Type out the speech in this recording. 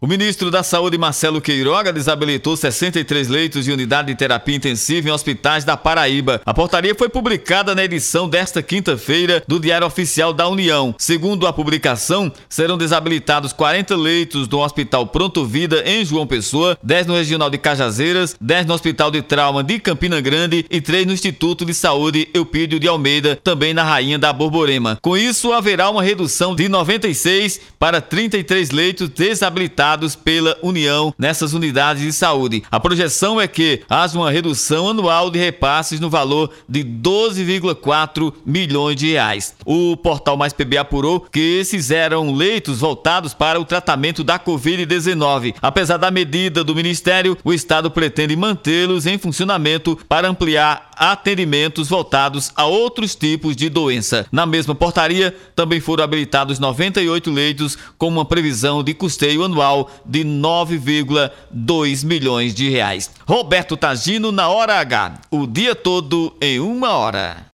O ministro da Saúde, Marcelo Queiroga, desabilitou 63 leitos de unidade de terapia intensiva em hospitais da Paraíba. A portaria foi publicada na edição desta quinta-feira do Diário Oficial da União. Segundo a publicação, serão desabilitados 40 leitos do Hospital Pronto Vida em João Pessoa, 10 no Regional de Cajazeiras, 10 no Hospital de Trauma de Campina Grande e 3 no Instituto de Saúde Eupídio de Almeida, também na Rainha da Borborema. Com isso, haverá uma redução de 96 para 33 leitos desabilitados pela União nessas unidades de saúde. A projeção é que haja uma redução anual de repasses no valor de 12,4 milhões de reais. O portal Mais PB apurou que esses eram leitos voltados para o tratamento da Covid-19. Apesar da medida do Ministério, o Estado pretende mantê-los em funcionamento para ampliar atendimentos voltados a outros tipos de doença. Na mesma portaria, também foram habilitados 98 leitos com uma previsão de custeio anual total de 9,2 milhões de reais. Roberto Tagino na hora H, o dia todo em uma hora.